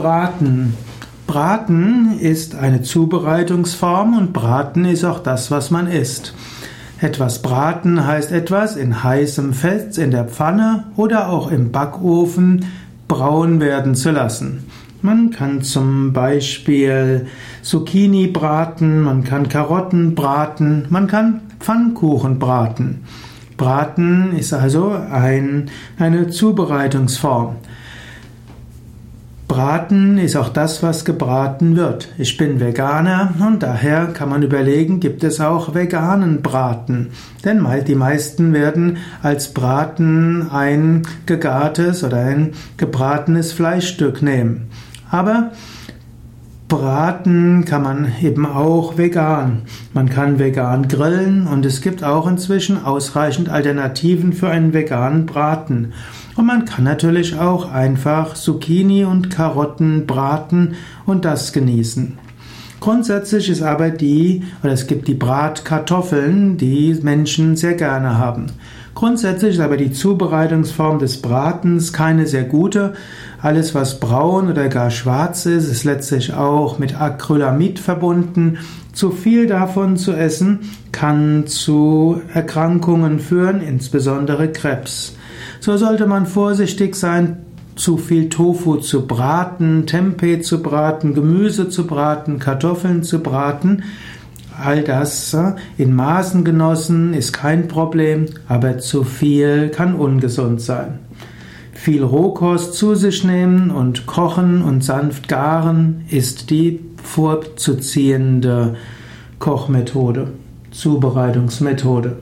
Braten. Braten ist eine Zubereitungsform und Braten ist auch das, was man isst. Etwas braten heißt etwas in heißem Fett in der Pfanne oder auch im Backofen braun werden zu lassen. Man kann zum Beispiel Zucchini braten, man kann Karotten braten, man kann Pfannkuchen braten. Braten ist also ein, eine Zubereitungsform. Braten ist auch das, was gebraten wird. Ich bin Veganer und daher kann man überlegen, gibt es auch veganen Braten? Denn die meisten werden als Braten ein gegartes oder ein gebratenes Fleischstück nehmen. Aber Braten kann man eben auch vegan. Man kann vegan grillen und es gibt auch inzwischen ausreichend Alternativen für einen veganen Braten. Und man kann natürlich auch einfach Zucchini und Karotten braten und das genießen. Grundsätzlich ist aber die, oder es gibt die Bratkartoffeln, die Menschen sehr gerne haben. Grundsätzlich ist aber die Zubereitungsform des Bratens keine sehr gute. Alles, was braun oder gar schwarz ist, ist letztlich auch mit Acrylamid verbunden. Zu viel davon zu essen kann zu Erkrankungen führen, insbesondere Krebs. So sollte man vorsichtig sein, zu viel Tofu zu braten, Tempeh zu braten, Gemüse zu braten, Kartoffeln zu braten. All das äh, in Maßen genossen ist kein Problem, aber zu viel kann ungesund sein. Viel Rohkost zu sich nehmen und kochen und sanft garen ist die vorzuziehende Kochmethode, Zubereitungsmethode.